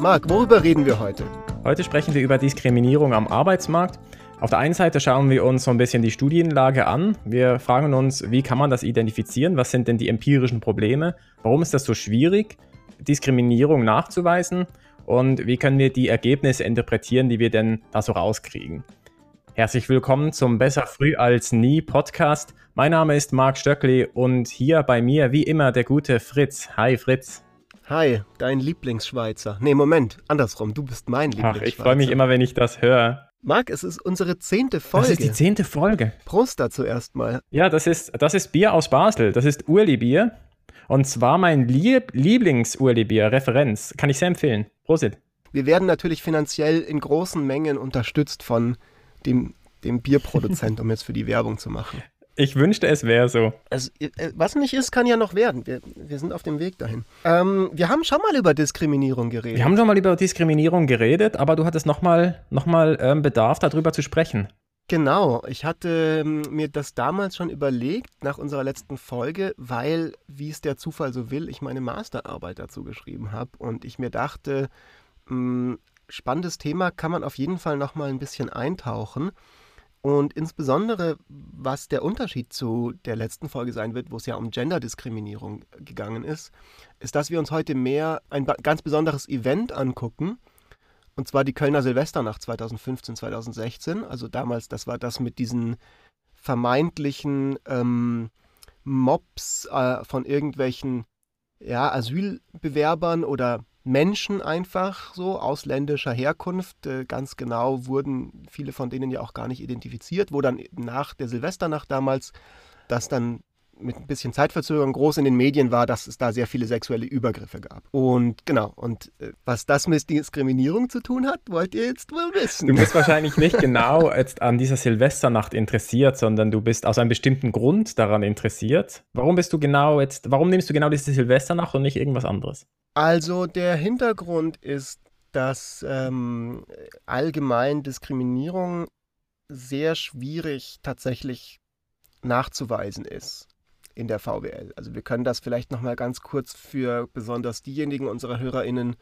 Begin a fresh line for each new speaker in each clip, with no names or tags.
Marc, worüber reden wir heute?
Heute sprechen wir über Diskriminierung am Arbeitsmarkt. Auf der einen Seite schauen wir uns so ein bisschen die Studienlage an. Wir fragen uns, wie kann man das identifizieren? Was sind denn die empirischen Probleme? Warum ist das so schwierig, Diskriminierung nachzuweisen? Und wie können wir die Ergebnisse interpretieren, die wir denn da so rauskriegen? Herzlich willkommen zum Besser früh als nie Podcast. Mein Name ist Marc Stöckli und hier bei mir wie immer der gute Fritz. Hi Fritz.
Hi, dein Lieblingsschweizer. Nee, Moment, andersrum, du bist mein Lieblingsschweizer.
Ach, ich freue mich immer, wenn ich das höre.
Marc, es ist unsere zehnte Folge.
Das ist die zehnte Folge.
Prost dazu erstmal.
Ja, das ist, das ist Bier aus Basel. Das ist Urli-Bier. Und zwar mein Lieb Lieblings-Urli-Bier, Referenz. Kann ich sehr empfehlen. Prosit.
Wir werden natürlich finanziell in großen Mengen unterstützt von dem, dem Bierproduzent, um jetzt für die Werbung zu machen.
Ich wünschte, es wäre so.
Also, was nicht ist, kann ja noch werden. Wir, wir sind auf dem Weg dahin. Ähm, wir haben schon mal über Diskriminierung geredet.
Wir haben schon mal über Diskriminierung geredet, aber du hattest nochmal noch mal, ähm, Bedarf, darüber zu sprechen.
Genau, ich hatte ähm, mir das damals schon überlegt, nach unserer letzten Folge, weil, wie es der Zufall so will, ich meine Masterarbeit dazu geschrieben habe und ich mir dachte, mh, hm, spannendes Thema, kann man auf jeden Fall nochmal ein bisschen eintauchen. Und insbesondere, was der Unterschied zu der letzten Folge sein wird, wo es ja um Genderdiskriminierung gegangen ist, ist, dass wir uns heute mehr ein ganz besonderes Event angucken. Und zwar die Kölner Silvesternacht 2015, 2016. Also damals, das war das mit diesen vermeintlichen ähm, Mobs äh, von irgendwelchen ja, Asylbewerbern oder Menschen einfach so ausländischer Herkunft. Äh, ganz genau wurden viele von denen ja auch gar nicht identifiziert, wo dann nach der Silvesternacht damals das dann mit ein bisschen Zeitverzögerung groß in den Medien war, dass es da sehr viele sexuelle Übergriffe gab. Und genau, und äh, was das mit Diskriminierung zu tun hat, wollt ihr jetzt wohl wissen.
Du bist wahrscheinlich nicht genau jetzt an dieser Silvesternacht interessiert, sondern du bist aus einem bestimmten Grund daran interessiert. Warum bist du genau jetzt, warum nimmst du genau diese Silvesternacht und nicht irgendwas anderes?
Also der Hintergrund ist, dass ähm, allgemein Diskriminierung sehr schwierig tatsächlich nachzuweisen ist in der VWL. Also wir können das vielleicht noch mal ganz kurz für besonders diejenigen unserer Hörerinnen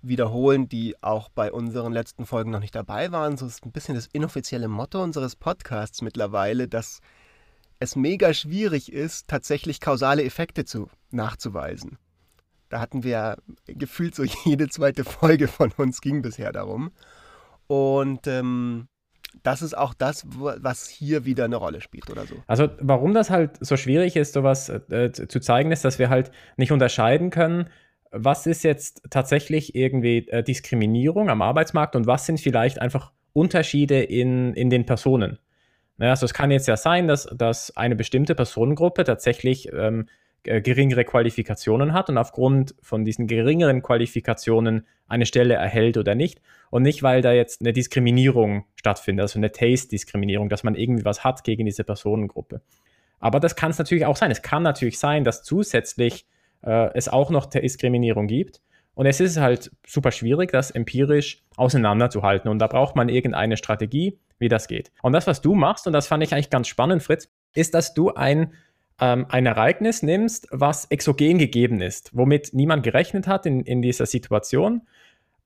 wiederholen, die auch bei unseren letzten Folgen noch nicht dabei waren. So ist ein bisschen das inoffizielle Motto unseres Podcasts mittlerweile, dass es mega schwierig ist, tatsächlich kausale Effekte zu nachzuweisen. Da hatten wir gefühlt so jede zweite Folge von uns ging bisher darum. Und ähm, das ist auch das, was hier wieder eine Rolle spielt oder so.
Also warum das halt so schwierig ist, sowas äh, zu zeigen, ist, dass wir halt nicht unterscheiden können, was ist jetzt tatsächlich irgendwie äh, Diskriminierung am Arbeitsmarkt und was sind vielleicht einfach Unterschiede in, in den Personen. Ja, also es kann jetzt ja sein, dass, dass eine bestimmte Personengruppe tatsächlich ähm, äh, geringere Qualifikationen hat und aufgrund von diesen geringeren Qualifikationen eine Stelle erhält oder nicht. Und nicht, weil da jetzt eine Diskriminierung stattfindet, also eine Taste-Diskriminierung, dass man irgendwie was hat gegen diese Personengruppe. Aber das kann es natürlich auch sein. Es kann natürlich sein, dass zusätzlich äh, es auch noch Diskriminierung gibt. Und es ist halt super schwierig, das empirisch auseinanderzuhalten. Und da braucht man irgendeine Strategie, wie das geht. Und das, was du machst, und das fand ich eigentlich ganz spannend, Fritz, ist, dass du ein ähm, ein Ereignis nimmst, was exogen gegeben ist, womit niemand gerechnet hat in, in dieser Situation.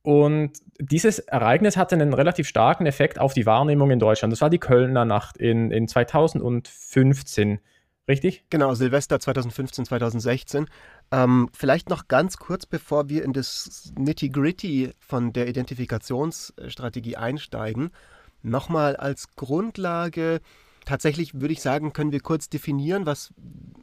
Und dieses Ereignis hatte einen relativ starken Effekt auf die Wahrnehmung in Deutschland. Das war die Kölner Nacht in, in 2015, richtig?
Genau, Silvester 2015, 2016. Ähm, vielleicht noch ganz kurz, bevor wir in das Nitty-Gritty von der Identifikationsstrategie einsteigen, nochmal als Grundlage Tatsächlich würde ich sagen, können wir kurz definieren, was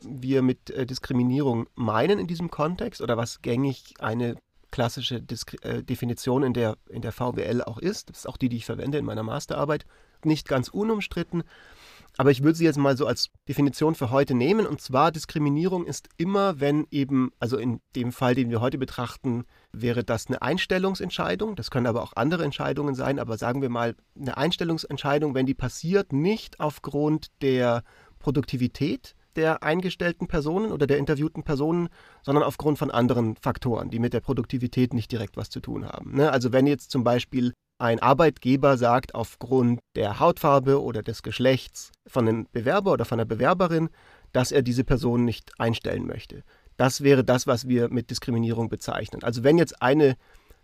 wir mit äh, Diskriminierung meinen in diesem Kontext oder was gängig eine klassische Disk äh, Definition in der, in der VWL auch ist. Das ist auch die, die ich verwende in meiner Masterarbeit. Nicht ganz unumstritten. Aber ich würde sie jetzt mal so als Definition für heute nehmen. Und zwar Diskriminierung ist immer, wenn eben, also in dem Fall, den wir heute betrachten, wäre das eine Einstellungsentscheidung. Das können aber auch andere Entscheidungen sein. Aber sagen wir mal eine Einstellungsentscheidung, wenn die passiert, nicht aufgrund der Produktivität der eingestellten Personen oder der interviewten Personen, sondern aufgrund von anderen Faktoren, die mit der Produktivität nicht direkt was zu tun haben. Ne? Also wenn jetzt zum Beispiel ein Arbeitgeber sagt, aufgrund der Hautfarbe oder des Geschlechts von einem Bewerber oder von einer Bewerberin, dass er diese Person nicht einstellen möchte. Das wäre das, was wir mit Diskriminierung bezeichnen. Also wenn jetzt eine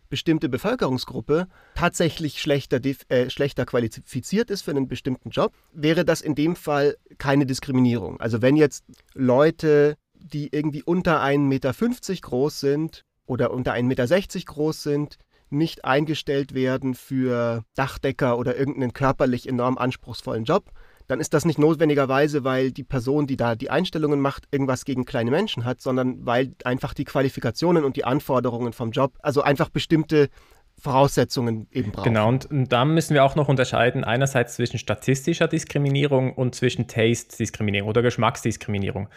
bestimmte Bevölkerungsgruppe tatsächlich schlechter, äh, schlechter qualifiziert ist für einen bestimmten Job, wäre das in dem Fall keine Diskriminierung. Also wenn jetzt Leute, die irgendwie unter 1,50 Meter groß sind oder unter 1,60 Meter groß sind, nicht eingestellt werden für Dachdecker oder irgendeinen körperlich enorm anspruchsvollen Job, dann ist das nicht notwendigerweise, weil die Person, die da die Einstellungen macht, irgendwas gegen kleine Menschen hat, sondern weil einfach die Qualifikationen und die Anforderungen vom Job, also einfach bestimmte Voraussetzungen eben brauchen.
Genau, und, und da müssen wir auch noch unterscheiden, einerseits zwischen statistischer Diskriminierung und zwischen Taste-Diskriminierung oder Geschmacksdiskriminierung.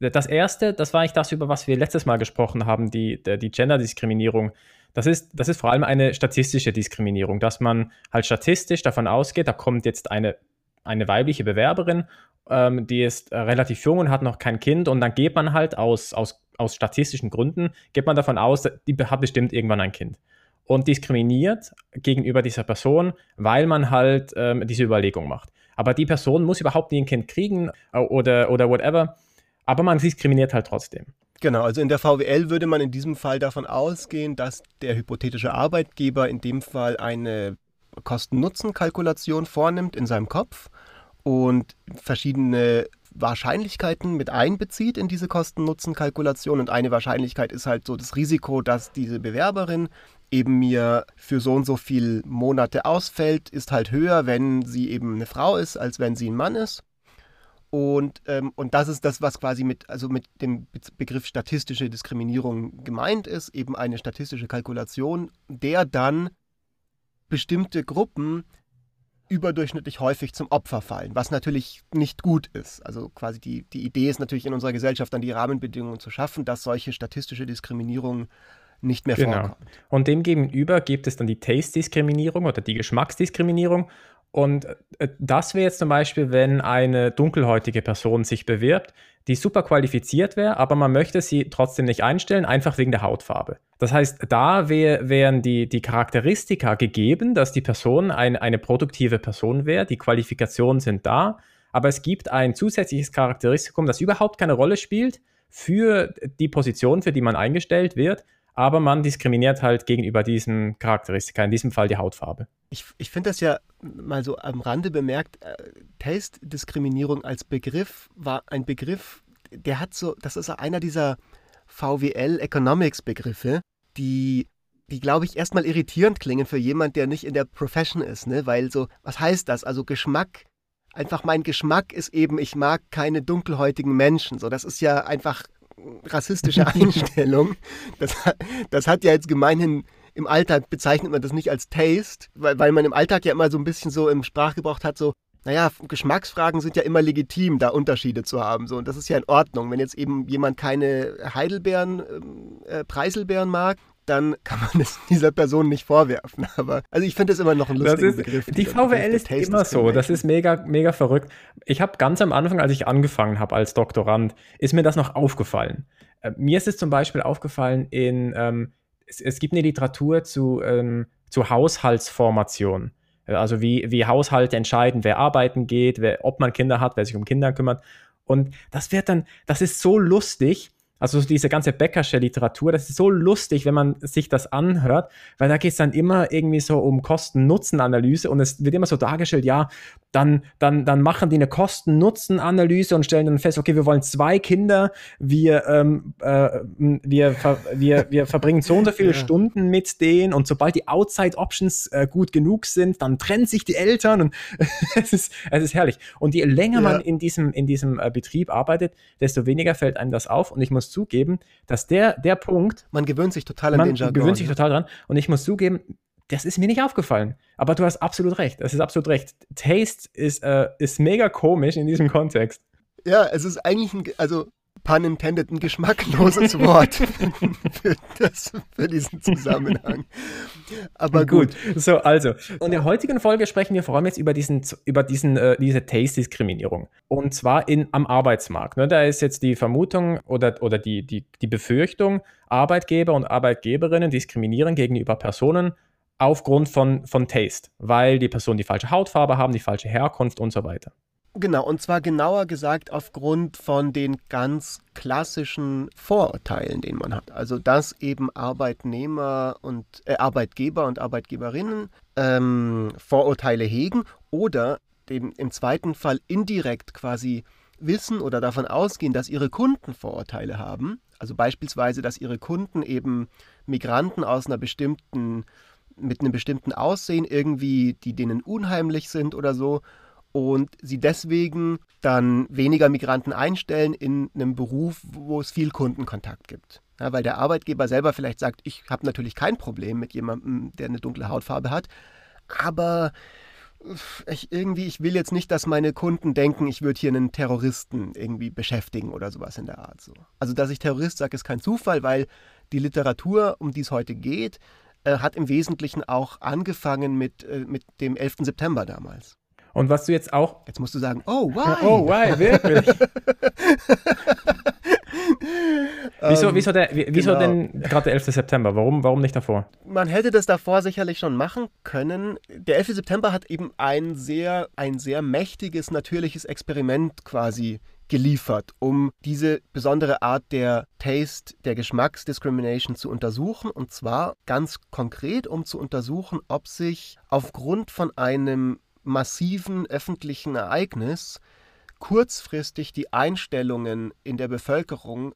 Das erste, das war eigentlich das, über was wir letztes Mal gesprochen haben, die, die Gender-Diskriminierung. Das ist, das ist vor allem eine statistische Diskriminierung, dass man halt statistisch davon ausgeht, da kommt jetzt eine eine weibliche Bewerberin, ähm, die ist äh, relativ jung und hat noch kein Kind und dann geht man halt aus, aus, aus statistischen Gründen, geht man davon aus, die hat bestimmt irgendwann ein Kind und diskriminiert gegenüber dieser Person, weil man halt ähm, diese Überlegung macht. Aber die Person muss überhaupt nie ein Kind kriegen äh, oder, oder whatever, aber man diskriminiert halt trotzdem.
Genau, also in der VWL würde man in diesem Fall davon ausgehen, dass der hypothetische Arbeitgeber in dem Fall eine Kosten-Nutzen-Kalkulation vornimmt in seinem Kopf und verschiedene Wahrscheinlichkeiten mit einbezieht in diese Kosten-Nutzen-Kalkulation. Und eine Wahrscheinlichkeit ist halt so das Risiko, dass diese Bewerberin eben mir für so und so viele Monate ausfällt, ist halt höher, wenn sie eben eine Frau ist, als wenn sie ein Mann ist. Und, ähm, und das ist das, was quasi mit, also mit dem Begriff statistische Diskriminierung gemeint ist, eben eine statistische Kalkulation, der dann bestimmte Gruppen überdurchschnittlich häufig zum Opfer fallen, was natürlich nicht gut ist. Also quasi die, die Idee ist natürlich in unserer Gesellschaft dann die Rahmenbedingungen zu schaffen, dass solche statistische Diskriminierung nicht mehr genau. vorkommt.
Und demgegenüber gibt es dann die Taste-Diskriminierung oder die Geschmacksdiskriminierung. Und äh, das wäre jetzt zum Beispiel, wenn eine dunkelhäutige Person sich bewirbt, die super qualifiziert wäre, aber man möchte sie trotzdem nicht einstellen, einfach wegen der Hautfarbe. Das heißt, da wär, wären die, die Charakteristika gegeben, dass die Person ein, eine produktive Person wäre, die Qualifikationen sind da, aber es gibt ein zusätzliches Charakteristikum, das überhaupt keine Rolle spielt für die Position, für die man eingestellt wird, aber man diskriminiert halt gegenüber diesen Charakteristika, in diesem Fall die Hautfarbe.
Ich, ich finde das ja mal so am Rande bemerkt, äh, Taste-Diskriminierung als Begriff war ein Begriff, der hat so, das ist einer dieser VWL Economics Begriffe, die die, glaube ich, erstmal irritierend klingen für jemand, der nicht in der Profession ist, ne? Weil so, was heißt das? Also Geschmack, einfach mein Geschmack ist eben, ich mag keine dunkelhäutigen Menschen. So, das ist ja einfach rassistische Einstellung. Das, das hat ja jetzt gemeinhin im Alltag bezeichnet man das nicht als Taste, weil, weil man im Alltag ja immer so ein bisschen so im Sprachgebrauch hat, so, naja, Geschmacksfragen sind ja immer legitim, da Unterschiede zu haben. So, und das ist ja in Ordnung. Wenn jetzt eben jemand keine Heidelbeeren, ähm, äh, Preiselbeeren mag, dann kann man es dieser Person nicht vorwerfen. Aber also ich finde es immer noch ein lustiger Begriff.
Die VWL ist immer so. Das ist mega, mega verrückt. Ich habe ganz am Anfang, als ich angefangen habe als Doktorand, ist mir das noch aufgefallen. Äh, mir ist es zum Beispiel aufgefallen in, ähm, es, es, gibt eine Literatur zu, ähm, zu Haushaltsformation. Also wie, wie Haushalte entscheiden, wer arbeiten geht, wer, ob man Kinder hat, wer sich um Kinder kümmert. Und das wird dann, das ist so lustig, also diese ganze Bäckersche Literatur, das ist so lustig, wenn man sich das anhört, weil da geht es dann immer irgendwie so um Kosten-Nutzen-Analyse und es wird immer so dargestellt, ja, dann, dann, dann machen die eine Kosten-Nutzen-Analyse und stellen dann fest, okay, wir wollen zwei Kinder, wir, ähm, äh, wir, ver wir, wir verbringen so und so viele ja. Stunden mit denen und sobald die Outside-Options äh, gut genug sind, dann trennen sich die Eltern und es, ist, es ist herrlich. Und je länger ja. man in diesem, in diesem äh, Betrieb arbeitet, desto weniger fällt einem das auf und ich muss zugeben, dass der, der Punkt.
Man gewöhnt sich total an
den Jargon. Man gewöhnt sich total dran. Und ich muss zugeben, das ist mir nicht aufgefallen. Aber du hast absolut recht. Das ist absolut recht. Taste ist, äh, ist mega komisch in diesem Kontext.
Ja, es ist eigentlich ein, also pun intended, ein geschmackloses Wort für, das, für diesen Zusammenhang.
Aber gut. gut. So, also. In der heutigen Folge sprechen wir vor allem jetzt über, diesen, über diesen, äh, diese Taste-Diskriminierung. Und zwar in, am Arbeitsmarkt. Ne? Da ist jetzt die Vermutung oder, oder die, die, die Befürchtung, Arbeitgeber und Arbeitgeberinnen diskriminieren gegenüber Personen aufgrund von, von Taste, weil die Personen die falsche Hautfarbe haben, die falsche Herkunft und so weiter.
Genau, und zwar genauer gesagt aufgrund von den ganz klassischen Vorurteilen, den man hat. Also dass eben Arbeitnehmer und äh, Arbeitgeber und Arbeitgeberinnen ähm, Vorurteile hegen oder dem, im zweiten Fall indirekt quasi wissen oder davon ausgehen, dass ihre Kunden Vorurteile haben. Also beispielsweise, dass ihre Kunden eben Migranten aus einer bestimmten, mit einem bestimmten Aussehen irgendwie, die denen unheimlich sind oder so und sie deswegen dann weniger Migranten einstellen in einem Beruf, wo es viel Kundenkontakt gibt. Ja, weil der Arbeitgeber selber vielleicht sagt, ich habe natürlich kein Problem mit jemandem, der eine dunkle Hautfarbe hat, aber ich irgendwie, ich will jetzt nicht, dass meine Kunden denken, ich würde hier einen Terroristen irgendwie beschäftigen oder sowas in der Art. So. Also, dass ich Terrorist sage, ist kein Zufall, weil die Literatur, um die es heute geht, äh, hat im Wesentlichen auch angefangen mit, äh, mit dem 11. September damals.
Und was du jetzt auch.
Jetzt musst du sagen, oh, why?
Oh, why, wirklich? wieso, wieso, der, wieso genau. denn gerade der 11. September? Warum, warum nicht davor?
Man hätte das davor sicherlich schon machen können. Der 11. September hat eben ein sehr, ein sehr mächtiges, natürliches Experiment quasi geliefert, um diese besondere Art der Taste, der Geschmacksdiscrimination zu untersuchen. Und zwar ganz konkret, um zu untersuchen, ob sich aufgrund von einem massiven öffentlichen Ereignis kurzfristig die Einstellungen in der Bevölkerung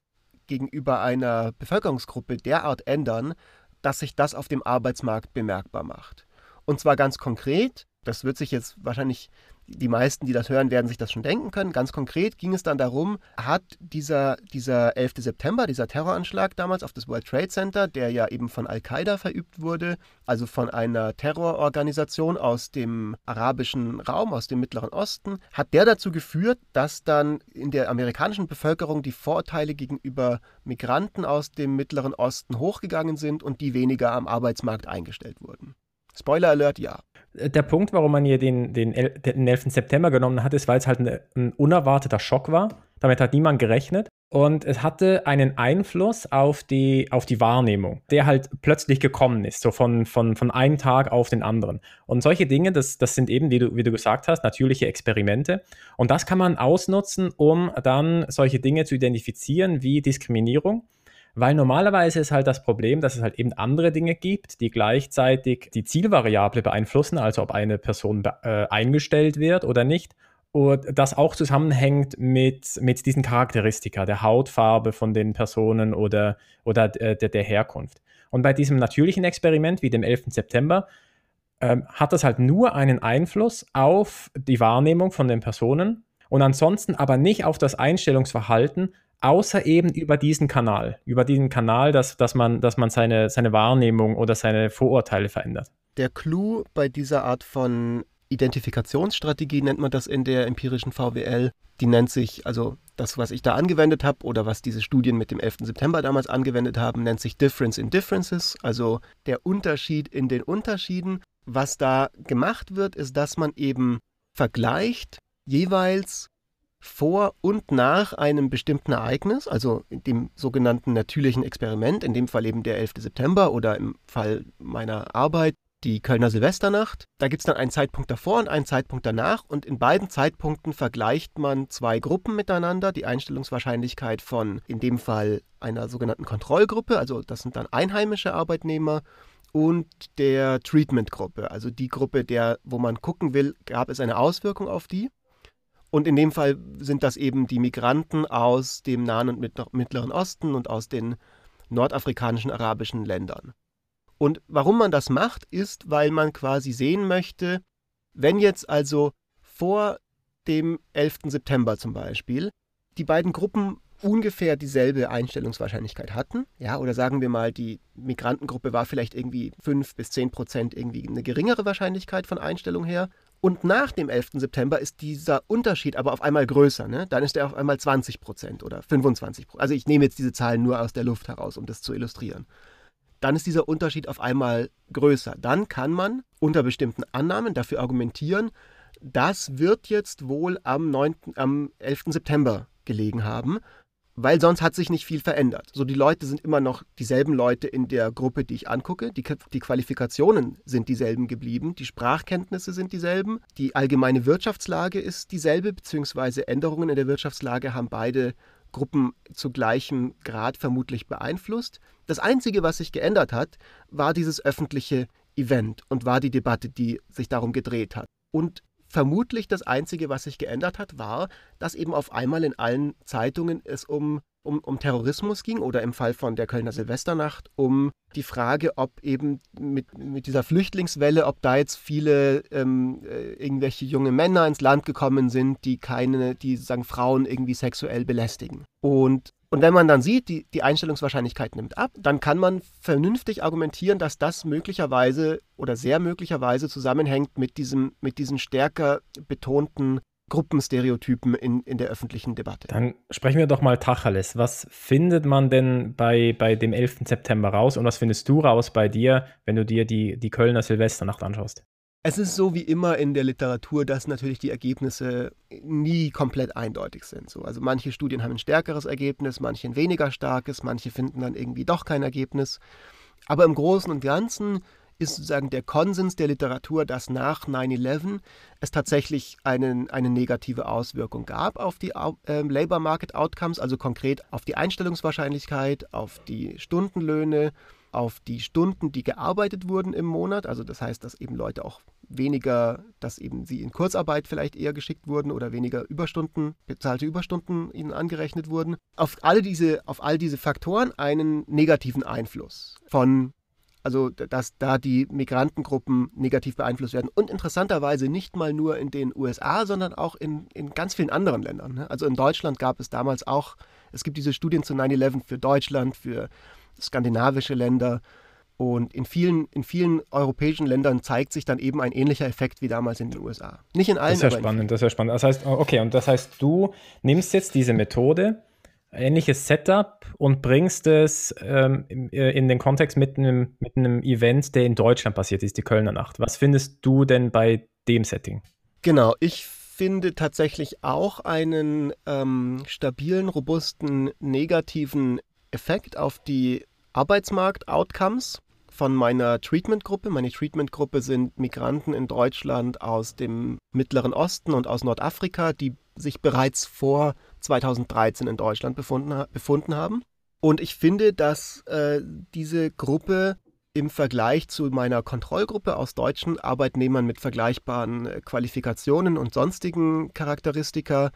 gegenüber einer Bevölkerungsgruppe derart ändern, dass sich das auf dem Arbeitsmarkt bemerkbar macht. Und zwar ganz konkret, das wird sich jetzt wahrscheinlich die meisten, die das hören, werden sich das schon denken können. Ganz konkret ging es dann darum, hat dieser, dieser 11. September, dieser Terroranschlag damals auf das World Trade Center, der ja eben von Al-Qaida verübt wurde, also von einer Terrororganisation aus dem arabischen Raum, aus dem Mittleren Osten, hat der dazu geführt, dass dann in der amerikanischen Bevölkerung die Vorurteile gegenüber Migranten aus dem Mittleren Osten hochgegangen sind und die weniger am Arbeitsmarkt eingestellt wurden. Spoiler Alert, ja.
Der Punkt, warum man hier den, den, den 11. September genommen hat, ist, weil es halt ein, ein unerwarteter Schock war. Damit hat niemand gerechnet. Und es hatte einen Einfluss auf die, auf die Wahrnehmung, der halt plötzlich gekommen ist, so von, von, von einem Tag auf den anderen. Und solche Dinge, das, das sind eben, wie du, wie du gesagt hast, natürliche Experimente. Und das kann man ausnutzen, um dann solche Dinge zu identifizieren wie Diskriminierung weil normalerweise ist halt das Problem, dass es halt eben andere Dinge gibt, die gleichzeitig die Zielvariable beeinflussen, also ob eine Person äh, eingestellt wird oder nicht. Und das auch zusammenhängt mit, mit diesen Charakteristika, der Hautfarbe von den Personen oder, oder äh, der, der Herkunft. Und bei diesem natürlichen Experiment wie dem 11. September ähm, hat das halt nur einen Einfluss auf die Wahrnehmung von den Personen und ansonsten aber nicht auf das Einstellungsverhalten außer eben über diesen Kanal, über diesen Kanal, dass, dass man, dass man seine, seine Wahrnehmung oder seine Vorurteile verändert.
Der Clou bei dieser Art von Identifikationsstrategie nennt man das in der empirischen VWL. Die nennt sich, also das, was ich da angewendet habe oder was diese Studien mit dem 11. September damals angewendet haben, nennt sich Difference in Differences, also der Unterschied in den Unterschieden. Was da gemacht wird, ist, dass man eben vergleicht jeweils vor und nach einem bestimmten Ereignis, also dem sogenannten natürlichen Experiment, in dem Fall eben der 11. September oder im Fall meiner Arbeit die Kölner Silvesternacht. Da gibt es dann einen Zeitpunkt davor und einen Zeitpunkt danach und in beiden Zeitpunkten vergleicht man zwei Gruppen miteinander. Die Einstellungswahrscheinlichkeit von in dem Fall einer sogenannten Kontrollgruppe, also das sind dann einheimische Arbeitnehmer und der Treatment-Gruppe, also die Gruppe, der, wo man gucken will, gab es eine Auswirkung auf die. Und in dem Fall sind das eben die Migranten aus dem Nahen und Mittleren Osten und aus den nordafrikanischen arabischen Ländern. Und warum man das macht, ist, weil man quasi sehen möchte, wenn jetzt also vor dem 11. September zum Beispiel die beiden Gruppen ungefähr dieselbe Einstellungswahrscheinlichkeit hatten, ja, oder sagen wir mal, die Migrantengruppe war vielleicht irgendwie 5 bis 10 Prozent irgendwie eine geringere Wahrscheinlichkeit von Einstellung her und nach dem 11. September ist dieser Unterschied aber auf einmal größer. Ne? Dann ist er auf einmal 20 Prozent oder 25 Prozent. Also ich nehme jetzt diese Zahlen nur aus der Luft heraus, um das zu illustrieren. Dann ist dieser Unterschied auf einmal größer. Dann kann man unter bestimmten Annahmen dafür argumentieren, das wird jetzt wohl am, 9., am 11. September gelegen haben. Weil sonst hat sich nicht viel verändert. So die Leute sind immer noch dieselben Leute in der Gruppe, die ich angucke. Die, die Qualifikationen sind dieselben geblieben, die Sprachkenntnisse sind dieselben, die allgemeine Wirtschaftslage ist dieselbe, beziehungsweise Änderungen in der Wirtschaftslage haben beide Gruppen zu gleichem Grad vermutlich beeinflusst. Das Einzige, was sich geändert hat, war dieses öffentliche Event und war die Debatte, die sich darum gedreht hat. Und vermutlich das Einzige, was sich geändert hat, war, dass eben auf einmal in allen Zeitungen es um, um, um Terrorismus ging oder im Fall von der Kölner Silvesternacht um die Frage, ob eben mit, mit dieser Flüchtlingswelle, ob da jetzt viele ähm, äh, irgendwelche junge Männer ins Land gekommen sind, die keine, die sagen Frauen irgendwie sexuell belästigen. Und und wenn man dann sieht, die, die Einstellungswahrscheinlichkeit nimmt ab, dann kann man vernünftig argumentieren, dass das möglicherweise oder sehr möglicherweise zusammenhängt mit, diesem, mit diesen stärker betonten Gruppenstereotypen in, in der öffentlichen Debatte.
Dann sprechen wir doch mal Tacheles. Was findet man denn bei, bei dem 11. September raus und was findest du raus bei dir, wenn du dir die, die Kölner Silvesternacht anschaust?
Es ist so wie immer in der Literatur, dass natürlich die Ergebnisse nie komplett eindeutig sind. So, also manche Studien haben ein stärkeres Ergebnis, manche ein weniger starkes, manche finden dann irgendwie doch kein Ergebnis. Aber im Großen und Ganzen ist sozusagen der Konsens der Literatur, dass nach 9-11 es tatsächlich einen, eine negative Auswirkung gab auf die äh, Labor Market Outcomes, also konkret auf die Einstellungswahrscheinlichkeit, auf die Stundenlöhne, auf die Stunden, die gearbeitet wurden im Monat. Also das heißt, dass eben Leute auch weniger, dass eben sie in Kurzarbeit vielleicht eher geschickt wurden oder weniger Überstunden, bezahlte Überstunden ihnen angerechnet wurden. Auf alle diese, auf all diese Faktoren einen negativen Einfluss von also dass da die Migrantengruppen negativ beeinflusst werden. Und interessanterweise nicht mal nur in den USA, sondern auch in, in ganz vielen anderen Ländern. Ne? Also in Deutschland gab es damals auch, es gibt diese Studien zu 9-11 für Deutschland, für skandinavische Länder. Und in vielen, in vielen europäischen Ländern zeigt sich dann eben ein ähnlicher Effekt wie damals in den USA. Nicht in allen.
Das ist ja spannend, das ist ja spannend. Das heißt, okay, und das heißt, du nimmst jetzt diese Methode, ähnliches Setup und bringst es ähm, äh, in den Kontext mit einem, mit einem Event, der in Deutschland passiert ist, die Kölner Nacht. Was findest du denn bei dem Setting?
Genau, ich finde tatsächlich auch einen ähm, stabilen, robusten, negativen Effekt auf die Arbeitsmarkt-Outcomes von meiner Treatment-Gruppe. Meine Treatment-Gruppe sind Migranten in Deutschland aus dem Mittleren Osten und aus Nordafrika, die sich bereits vor 2013 in Deutschland befunden, befunden haben. Und ich finde, dass äh, diese Gruppe im Vergleich zu meiner Kontrollgruppe aus deutschen Arbeitnehmern mit vergleichbaren äh, Qualifikationen und sonstigen Charakteristika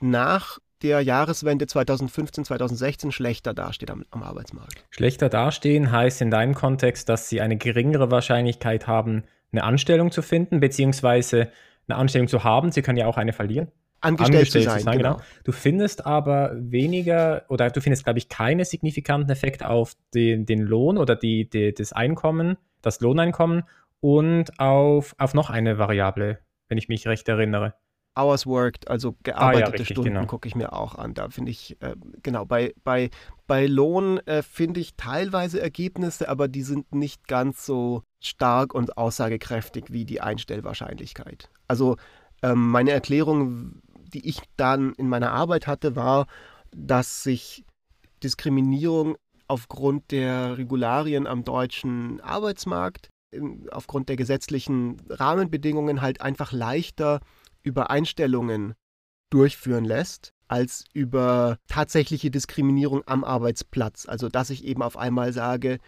nach der Jahreswende 2015, 2016 schlechter dasteht am, am, Arbeitsmarkt.
Schlechter dastehen heißt in deinem Kontext, dass sie eine geringere Wahrscheinlichkeit haben, eine Anstellung zu finden, beziehungsweise eine Anstellung zu haben. Sie können ja auch eine verlieren.
Angestellt, Angestellt zu sein, sein
genau. genau. Du findest aber weniger oder du findest, glaube ich, keine signifikanten Effekte auf den, den Lohn oder die, die, das Einkommen, das Lohneinkommen und auf, auf noch eine Variable, wenn ich mich recht erinnere.
Hours worked, also gearbeitete ah, ja, richtig, Stunden, genau. gucke ich mir auch an. Da finde ich, äh, genau, bei, bei, bei Lohn äh, finde ich teilweise Ergebnisse, aber die sind nicht ganz so stark und aussagekräftig wie die Einstellwahrscheinlichkeit. Also ähm, meine Erklärung, die ich dann in meiner Arbeit hatte, war, dass sich Diskriminierung aufgrund der Regularien am deutschen Arbeitsmarkt, aufgrund der gesetzlichen Rahmenbedingungen halt einfach leichter über Einstellungen durchführen lässt, als über tatsächliche Diskriminierung am Arbeitsplatz. Also dass ich eben auf einmal sage,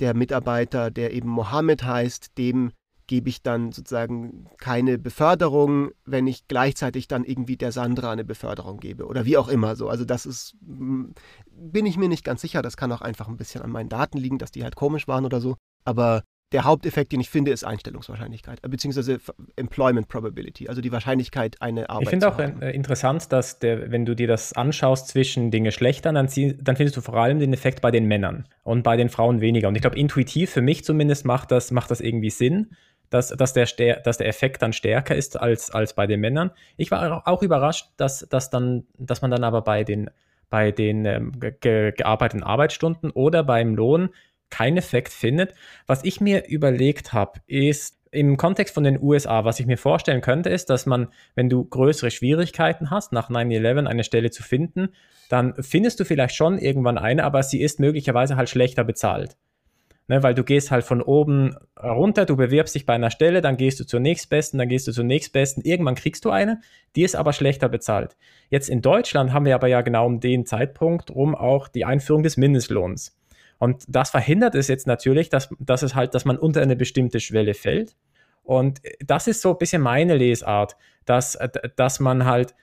der Mitarbeiter, der eben Mohammed heißt, dem gebe ich dann sozusagen keine Beförderung, wenn ich gleichzeitig dann irgendwie der Sandra eine Beförderung gebe oder wie auch immer so. Also das ist, bin ich mir nicht ganz sicher. Das kann auch einfach ein bisschen an meinen Daten liegen, dass die halt komisch waren oder so. Aber der Haupteffekt, den ich finde, ist Einstellungswahrscheinlichkeit, äh, beziehungsweise Employment Probability, also die Wahrscheinlichkeit, eine Arbeit
Ich finde auch haben. Äh, interessant, dass der, wenn du dir das anschaust zwischen den Geschlechtern, dann, dann, findest du vor allem den Effekt bei den Männern und bei den Frauen weniger. Und ich glaube, intuitiv für mich zumindest macht das, macht das irgendwie Sinn, dass, dass, der, dass der Effekt dann stärker ist als, als bei den Männern. Ich war auch überrascht, dass, dass, dann, dass man dann aber bei den, bei den ähm, ge gearbeiteten Arbeitsstunden oder beim Lohn keinen Effekt findet. Was ich mir überlegt habe, ist, im Kontext von den USA, was ich mir vorstellen könnte, ist, dass man, wenn du größere Schwierigkeiten hast, nach 9-11 eine Stelle zu finden, dann findest du vielleicht schon irgendwann eine, aber sie ist möglicherweise halt schlechter bezahlt. Ne, weil du gehst halt von oben runter, du bewirbst dich bei einer Stelle, dann gehst du zur nächstbesten, dann gehst du zur nächstbesten, irgendwann kriegst du eine, die ist aber schlechter bezahlt. Jetzt in Deutschland haben wir aber ja genau um den Zeitpunkt rum auch die Einführung des Mindestlohns. Und das verhindert es jetzt natürlich, dass, dass es halt, dass man unter eine bestimmte Schwelle fällt. Und das ist so ein bisschen meine Lesart, dass, dass man halt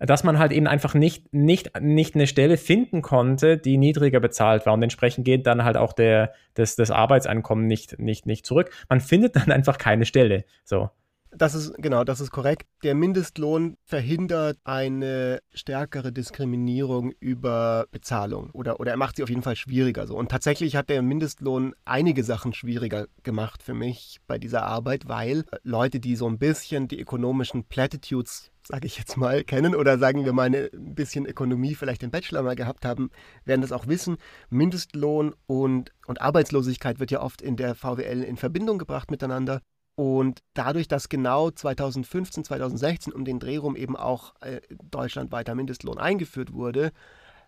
dass man halt eben einfach nicht, nicht, nicht eine Stelle finden konnte, die niedriger bezahlt war und entsprechend geht dann halt auch der, das, das Arbeitseinkommen nicht, nicht, nicht zurück. Man findet dann einfach keine Stelle. So.
Das ist, genau, das ist korrekt. Der Mindestlohn verhindert eine stärkere Diskriminierung über Bezahlung oder, oder er macht sie auf jeden Fall schwieriger. So. Und tatsächlich hat der Mindestlohn einige Sachen schwieriger gemacht für mich bei dieser Arbeit, weil Leute, die so ein bisschen die ökonomischen Platitudes sage ich jetzt mal, kennen oder sagen wir mal ein bisschen Ökonomie vielleicht den Bachelor mal gehabt haben, werden das auch wissen. Mindestlohn und, und Arbeitslosigkeit wird ja oft in der VWL in Verbindung gebracht miteinander. Und dadurch, dass genau 2015, 2016 um den Dreh rum eben auch äh, deutschlandweiter Mindestlohn eingeführt wurde,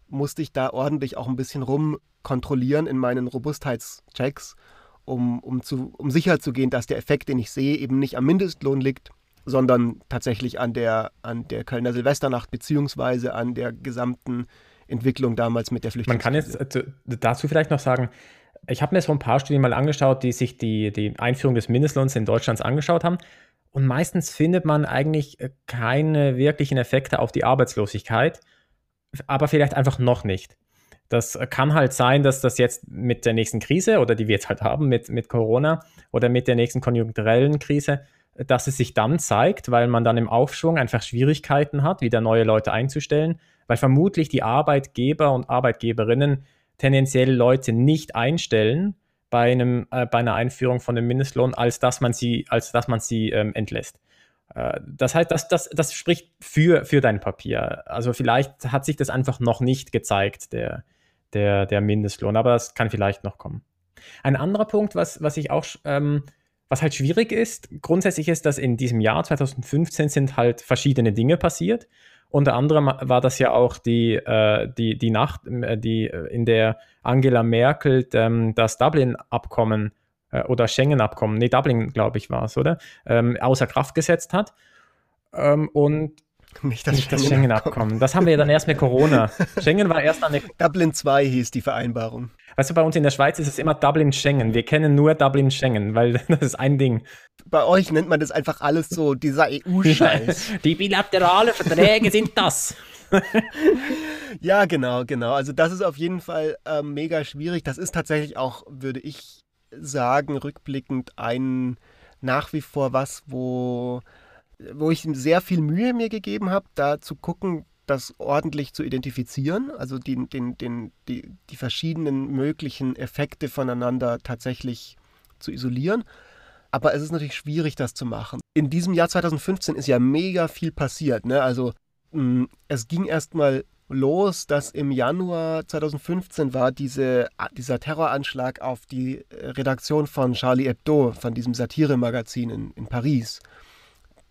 musste ich da ordentlich auch ein bisschen rumkontrollieren in meinen Robustheitschecks, um, um, zu, um sicher zu gehen, dass der Effekt, den ich sehe, eben nicht am Mindestlohn liegt, sondern tatsächlich an der, an der Kölner Silvesternacht beziehungsweise an der gesamten Entwicklung damals mit der Flüchtlingskrise.
Man kann jetzt äh, dazu vielleicht noch sagen, ich habe mir so ein paar Studien mal angeschaut, die sich die, die Einführung des Mindestlohns in Deutschland angeschaut haben. Und meistens findet man eigentlich äh, keine wirklichen Effekte auf die Arbeitslosigkeit, aber vielleicht einfach noch nicht. Das kann halt sein, dass das jetzt mit der nächsten Krise oder die wir jetzt halt haben mit, mit Corona oder mit der nächsten konjunkturellen Krise, dass es sich dann zeigt, weil man dann im Aufschwung einfach Schwierigkeiten hat, wieder neue Leute einzustellen, weil vermutlich die Arbeitgeber und Arbeitgeberinnen tendenziell Leute nicht einstellen bei, einem, äh, bei einer Einführung von dem Mindestlohn, als dass man sie, als dass man sie ähm, entlässt. Äh, das heißt, das, das, das spricht für, für dein Papier. Also vielleicht hat sich das einfach noch nicht gezeigt, der, der, der Mindestlohn, aber das kann vielleicht noch kommen. Ein anderer Punkt, was, was ich auch ähm, was halt schwierig ist, grundsätzlich ist, dass in diesem Jahr 2015 sind halt verschiedene Dinge passiert. Unter anderem war das ja auch die, äh, die, die Nacht, äh, die, äh, in der Angela Merkel ähm, das Dublin-Abkommen äh, oder Schengen-Abkommen, nee, Dublin, glaube ich, war es, oder? Ähm, außer Kraft gesetzt hat. Ähm, und nicht das, das Schengen-Abkommen. Das haben wir ja dann erst mit Corona. Schengen war erst eine.
Dublin 2 hieß die Vereinbarung.
Weißt du, bei uns in der Schweiz ist es immer Dublin-Schengen. Wir kennen nur Dublin-Schengen, weil das ist ein Ding.
Bei euch nennt man das einfach alles so, dieser EU-Scheiß.
die bilaterale Verträge sind das.
ja, genau, genau. Also das ist auf jeden Fall äh, mega schwierig. Das ist tatsächlich auch, würde ich sagen, rückblickend ein nach wie vor was, wo wo ich sehr viel Mühe mir gegeben habe, da zu gucken, das ordentlich zu identifizieren, also die, den, den, die, die verschiedenen möglichen Effekte voneinander tatsächlich zu isolieren. Aber es ist natürlich schwierig, das zu machen. In diesem Jahr 2015 ist ja mega viel passiert. Ne? Also mh, es ging erstmal los, dass im Januar 2015 war diese, dieser Terroranschlag auf die Redaktion von Charlie Hebdo, von diesem Satiremagazin in, in Paris.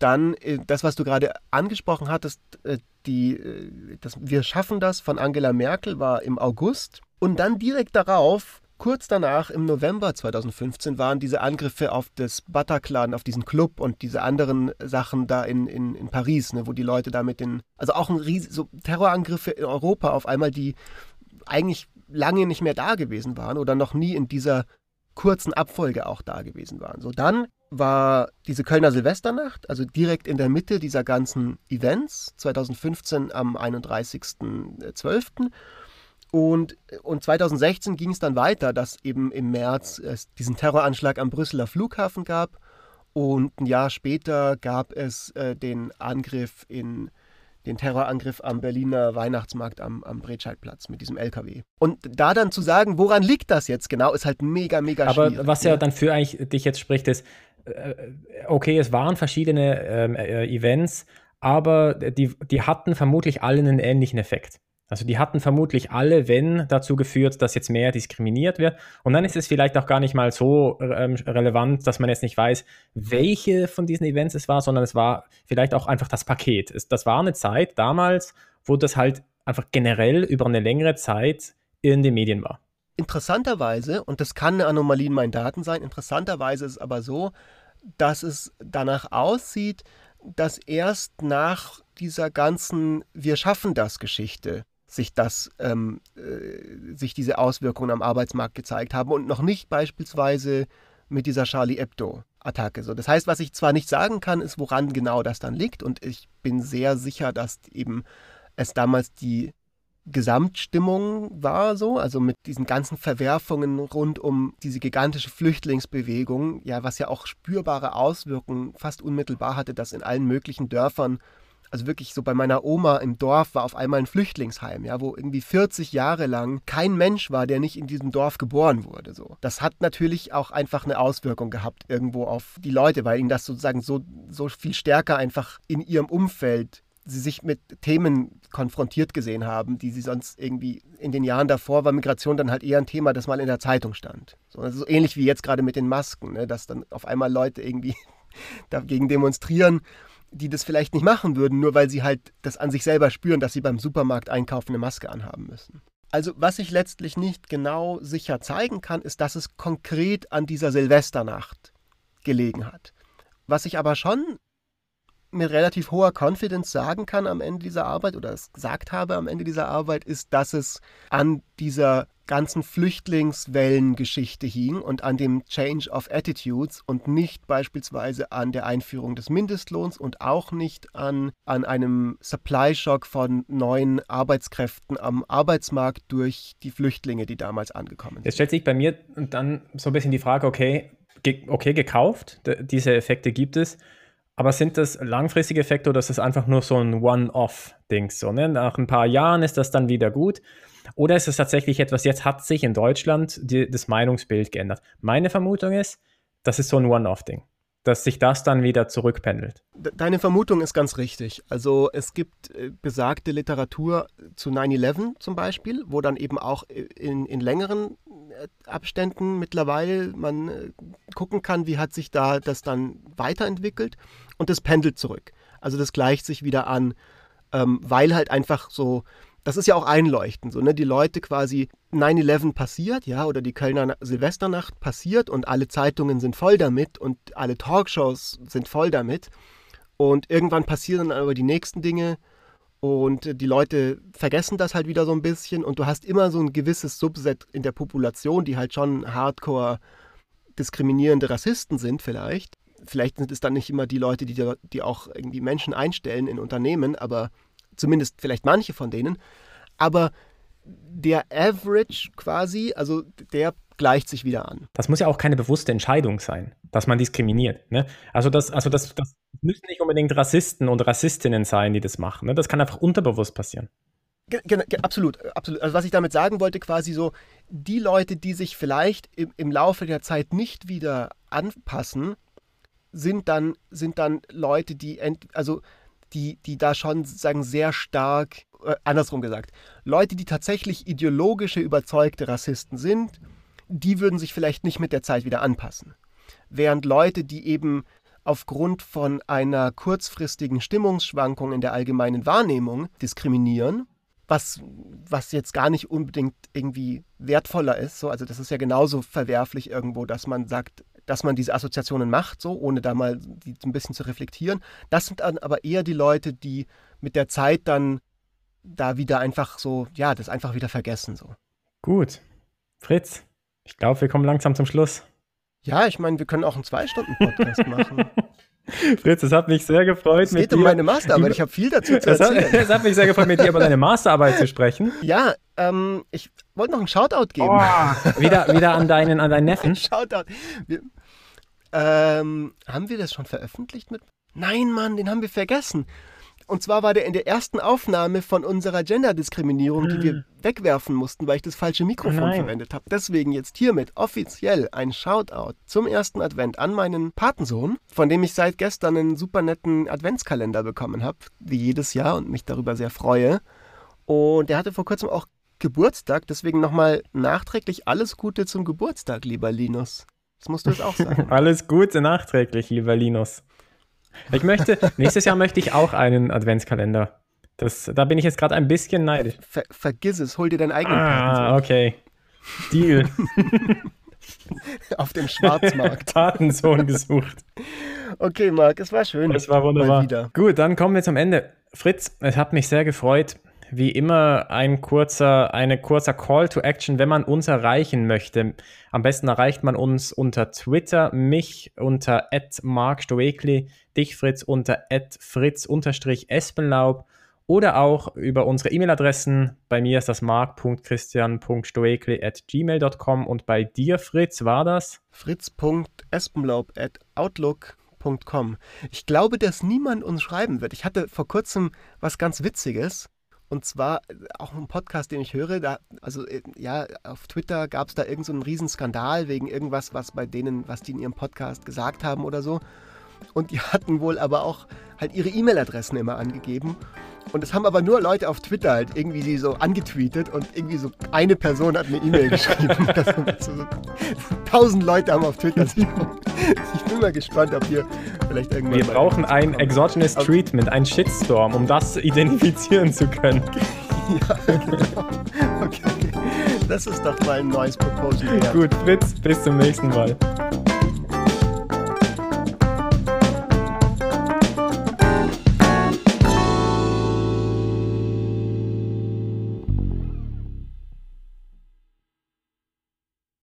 Dann äh, das, was du gerade angesprochen hattest, äh, die, äh, das Wir schaffen das von Angela Merkel war im August. Und dann direkt darauf, kurz danach, im November 2015, waren diese Angriffe auf das Bataclan, auf diesen Club und diese anderen Sachen da in, in, in Paris, ne, wo die Leute da mit den, also auch ein riesen, so Terrorangriffe in Europa auf einmal, die eigentlich lange nicht mehr da gewesen waren oder noch nie in dieser kurzen Abfolge auch da gewesen waren. So dann war diese Kölner Silvesternacht, also direkt in der Mitte dieser ganzen Events, 2015 am 31.12. Und, und 2016 ging es dann weiter, dass eben im März es diesen Terroranschlag am Brüsseler Flughafen gab. Und ein Jahr später gab es äh, den Angriff in den Terrorangriff am Berliner Weihnachtsmarkt am, am Bretscheidplatz mit diesem LKW. Und da dann zu sagen, woran liegt das jetzt genau, ist halt mega, mega
Aber
schwierig.
Aber was ja dann für eigentlich dich jetzt spricht, ist, okay, es waren verschiedene ähm, äh, Events, aber die, die hatten vermutlich alle einen ähnlichen Effekt. Also die hatten vermutlich alle, wenn, dazu geführt, dass jetzt mehr diskriminiert wird. Und dann ist es vielleicht auch gar nicht mal so ähm, relevant, dass man jetzt nicht weiß, welche von diesen Events es war, sondern es war vielleicht auch einfach das Paket. Es, das war eine Zeit damals, wo das halt einfach generell über eine längere Zeit in den Medien war.
Interessanterweise, und das kann eine Anomalie in meinen Daten sein, interessanterweise ist es aber so, dass es danach aussieht, dass erst nach dieser ganzen Wir schaffen das Geschichte sich das, ähm, äh, sich diese Auswirkungen am Arbeitsmarkt gezeigt haben und noch nicht beispielsweise mit dieser Charlie Hebdo-Attacke. So, das heißt, was ich zwar nicht sagen kann, ist, woran genau das dann liegt, und ich bin sehr sicher, dass eben es damals die Gesamtstimmung war so, also mit diesen ganzen Verwerfungen rund um diese gigantische Flüchtlingsbewegung, ja, was ja auch spürbare Auswirkungen fast unmittelbar hatte, dass in allen möglichen Dörfern also wirklich so bei meiner Oma im Dorf war auf einmal ein Flüchtlingsheim, ja, wo irgendwie 40 Jahre lang kein Mensch war, der nicht in diesem Dorf geboren wurde. So. Das hat natürlich auch einfach eine Auswirkung gehabt irgendwo auf die Leute, weil ihnen das sozusagen so, so viel stärker einfach in ihrem Umfeld sie sich mit Themen konfrontiert gesehen haben, die sie sonst irgendwie in den Jahren davor war Migration dann halt eher ein Thema, das mal in der Zeitung stand. So, so ähnlich wie jetzt gerade mit den Masken, ne, dass dann auf einmal Leute irgendwie dagegen demonstrieren die das vielleicht nicht machen würden, nur weil sie halt das an sich selber spüren, dass sie beim Supermarkt einkaufen eine Maske anhaben müssen. Also was ich letztlich nicht genau sicher zeigen kann, ist, dass es konkret an dieser Silvesternacht gelegen hat. Was ich aber schon mit relativ hoher Confidence sagen kann am Ende dieser Arbeit oder es gesagt habe am Ende dieser Arbeit, ist, dass es an dieser ganzen Flüchtlingswellengeschichte hing und an dem Change of Attitudes und nicht beispielsweise an der Einführung des Mindestlohns und auch nicht an, an einem Supply-Shock von neuen Arbeitskräften am Arbeitsmarkt durch die Flüchtlinge, die damals angekommen sind.
Jetzt stellt sich bei mir dann so ein bisschen die Frage, okay, okay, gekauft, diese Effekte gibt es, aber sind das langfristige Effekte oder ist das einfach nur so ein One-Off-Ding? So, ne? Nach ein paar Jahren ist das dann wieder gut. Oder ist es tatsächlich etwas, jetzt hat sich in Deutschland die, das Meinungsbild geändert? Meine Vermutung ist, das ist so ein One-Off-Ding dass sich das dann wieder zurückpendelt.
Deine Vermutung ist ganz richtig. Also es gibt äh, besagte Literatur zu 9-11 zum Beispiel, wo dann eben auch in, in längeren äh, Abständen mittlerweile man äh, gucken kann, wie hat sich da das dann weiterentwickelt und das pendelt zurück. Also das gleicht sich wieder an, ähm, weil halt einfach so das ist ja auch einleuchtend, so, ne? Die Leute quasi 9-11 passiert, ja, oder die Kölner Silvesternacht passiert und alle Zeitungen sind voll damit und alle Talkshows sind voll damit. Und irgendwann passieren dann aber die nächsten Dinge und die Leute vergessen das halt wieder so ein bisschen und du hast immer so ein gewisses Subset in der Population, die halt schon hardcore diskriminierende Rassisten sind vielleicht. Vielleicht sind es dann nicht immer die Leute, die, die auch irgendwie Menschen einstellen in Unternehmen, aber Zumindest vielleicht manche von denen. Aber der Average quasi, also der gleicht sich wieder an.
Das muss ja auch keine bewusste Entscheidung sein, dass man diskriminiert. Ne? Also, das, also das, das müssen nicht unbedingt Rassisten und Rassistinnen sein, die das machen. Ne? Das kann einfach unterbewusst passieren.
Genau, absolut, absolut. Also was ich damit sagen wollte, quasi so, die Leute, die sich vielleicht im, im Laufe der Zeit nicht wieder anpassen, sind dann, sind dann Leute, die, ent, also die, die da schon sagen sehr stark, äh, andersrum gesagt, Leute, die tatsächlich ideologische, überzeugte Rassisten sind, die würden sich vielleicht nicht mit der Zeit wieder anpassen. Während Leute, die eben aufgrund von einer kurzfristigen Stimmungsschwankung in der allgemeinen Wahrnehmung diskriminieren, was, was jetzt gar nicht unbedingt irgendwie wertvoller ist. So, also das ist ja genauso verwerflich irgendwo, dass man sagt, dass man diese Assoziationen macht, so ohne da mal die ein bisschen zu reflektieren. Das sind dann aber eher die Leute, die mit der Zeit dann da wieder einfach so, ja, das einfach wieder vergessen. So.
Gut. Fritz, ich glaube, wir kommen langsam zum Schluss.
Ja, ich meine, wir können auch einen Zwei-Stunden-Podcast machen.
Fritz, es hat mich sehr gefreut.
Es geht um meine Masterarbeit, ich habe viel dazu zu erzählen.
Es hat, mich sehr gefreut, mit dir über deine Masterarbeit zu sprechen.
Ja, ähm, ich wollte noch einen Shoutout geben.
Oh, wieder, wieder an, deinen, an deinen Neffen.
Shoutout. Wir, ähm, haben wir das schon veröffentlicht mit? Nein, Mann, den haben wir vergessen. Und zwar war der in der ersten Aufnahme von unserer Genderdiskriminierung, die wir hm. wegwerfen mussten, weil ich das falsche Mikrofon oh verwendet habe. Deswegen jetzt hiermit offiziell ein Shoutout zum ersten Advent an meinen Patensohn, von dem ich seit gestern einen super netten Adventskalender bekommen habe, wie jedes Jahr und mich darüber sehr freue. Und er hatte vor kurzem auch Geburtstag, deswegen nochmal nachträglich alles Gute zum Geburtstag, lieber Linus. Das musst du jetzt auch sagen.
alles Gute nachträglich, lieber Linus. Ich möchte, nächstes Jahr möchte ich auch einen Adventskalender. Das, da bin ich jetzt gerade ein bisschen neidisch.
Ver, vergiss es, hol dir deinen eigenen
Ah, okay. Deal.
Auf dem Schwarzmarkt.
Patensohn gesucht.
Okay, Marc, es war schön.
Es war wunderbar. Gut, dann kommen wir zum Ende. Fritz, es hat mich sehr gefreut. Wie immer ein kurzer, eine kurzer Call to Action, wenn man uns erreichen möchte. Am besten erreicht man uns unter Twitter, mich unter @markstoekli, dich Fritz unter @fritz_espenlaub oder auch über unsere E-Mail-Adressen. Bei mir ist das mark.christian.stoekli at gmail.com und bei dir, Fritz, war das?
fritz.espenlaub at outlook.com. Ich glaube, dass niemand uns schreiben wird. Ich hatte vor kurzem was ganz Witziges. Und zwar auch ein Podcast, den ich höre, da, also ja, auf Twitter gab es da irgendeinen so Riesenskandal wegen irgendwas, was bei denen, was die in ihrem Podcast gesagt haben oder so. Und die hatten wohl aber auch halt ihre E-Mail-Adressen immer angegeben. Und es haben aber nur Leute auf Twitter halt irgendwie sie so angetweetet und irgendwie so eine Person hat eine E-Mail geschrieben. tausend Leute haben auf Twitter sich. Ich bin mal gespannt, ob hier vielleicht irgendwann.
Wir brauchen ein exogenous Treatment, ein Shitstorm, um das identifizieren zu können. ja,
genau. Okay. Das ist doch mal ein neues Proposal.
Gut, Fritz, bis zum nächsten Mal.